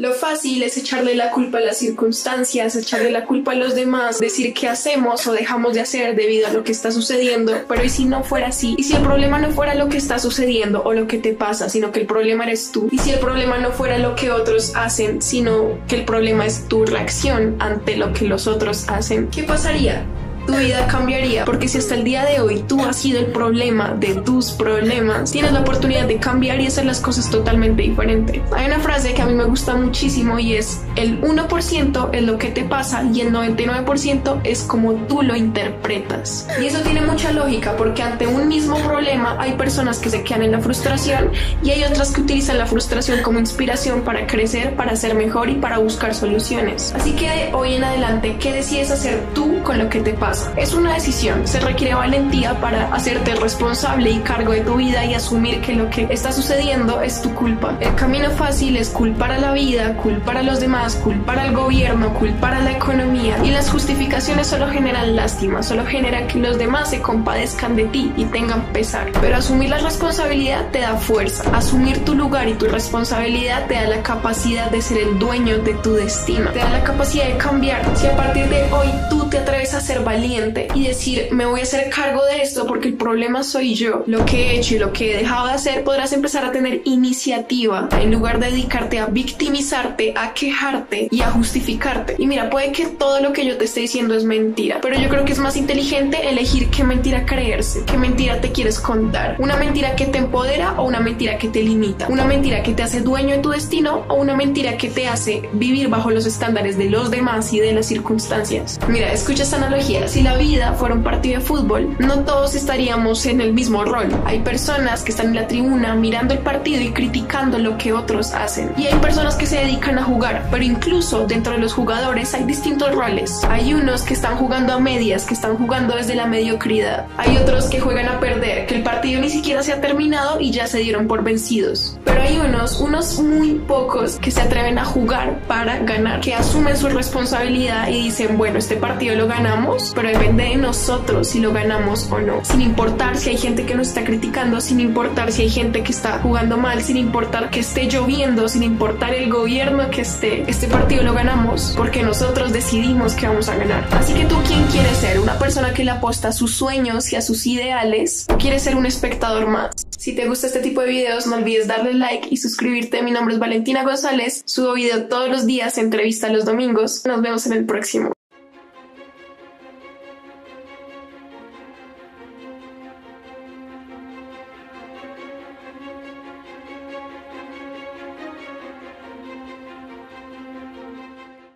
Lo fácil es echarle la culpa a las circunstancias, echarle la culpa a los demás, decir qué hacemos o dejamos de hacer debido a lo que está sucediendo. Pero ¿y si no fuera así? ¿Y si el problema no fuera lo que está sucediendo o lo que te pasa, sino que el problema eres tú? ¿Y si el problema no fuera lo que otros hacen, sino que el problema es tu reacción ante lo que los otros hacen? ¿Qué pasaría? Tu vida cambiaría. Porque si hasta el día de hoy tú has sido el problema de tus problemas, tienes la oportunidad de cambiar y hacer las cosas totalmente diferente. Hay una frase que a mí me gusta muchísimo y es el 1% es lo que te pasa y el 99% es como tú lo interpretas. Y eso tiene mucha lógica porque ante un mismo problema hay personas que se quedan en la frustración y hay otras que utilizan la frustración como inspiración para crecer, para ser mejor y para buscar soluciones. Así que de hoy en adelante, ¿qué decides hacer tú con lo que te pasa? Es una decisión, se requiere valentía para hacerte responsable y cargo de tu vida y asumir que lo que está sucediendo es tu culpa. El camino fácil es culpar a la vida, culpar a los demás, culpar al gobierno, culpar a la economía y las justificaciones solo generan lástima, solo generan que los demás se compadezcan de ti y tengan pesar. Pero asumir la responsabilidad te da fuerza, asumir tu lugar y tu responsabilidad te da la capacidad de ser el dueño de tu destino, te da la capacidad de cambiar. Si a partir de hoy tú te atreves ser valiente, y decir, me voy a hacer cargo de esto porque el problema soy yo, lo que he hecho y lo que he dejado de hacer, podrás empezar a tener iniciativa en lugar de dedicarte a victimizarte, a quejarte y a justificarte. Y mira, puede que todo lo que yo te esté diciendo es mentira, pero yo creo que es más inteligente elegir qué mentira creerse, qué mentira te quieres contar. Una mentira que te empodera o una mentira que te limita. Una mentira que te hace dueño de tu destino o una mentira que te hace vivir bajo los estándares de los demás y de las circunstancias. Mira, escucha esta analogía. Si la vida fuera un partido de fútbol, no todos estaríamos en el mismo rol. Hay personas que están en la tribuna mirando el partido y criticando lo que otros hacen. Y hay personas que se dedican a jugar, pero incluso dentro de los jugadores hay distintos roles. Hay unos que están jugando a medias, que están jugando desde la mediocridad. Hay otros que juegan a perder, que el partido ni siquiera se ha terminado y ya se dieron por vencidos. Pero hay unos, unos muy pocos que se atreven a jugar para ganar, que asumen su responsabilidad y dicen, bueno, este partido lo ganamos, pero depende de nosotros si lo ganamos o no. Sin importar si hay gente que nos está criticando, sin importar si hay gente que está jugando mal, sin importar que esté lloviendo, sin importar el gobierno que esté, este partido lo ganamos porque nosotros decidimos que vamos a ganar. Así que tú, ¿quién quieres ser? ¿Una persona que le aposta a sus sueños y a sus ideales? ¿O quieres ser un espectador más? Si te gusta este tipo de videos, no olvides darle like y suscribirte. Mi nombre es Valentina González. Subo video todos los días, entrevista los domingos. Nos vemos en el próximo.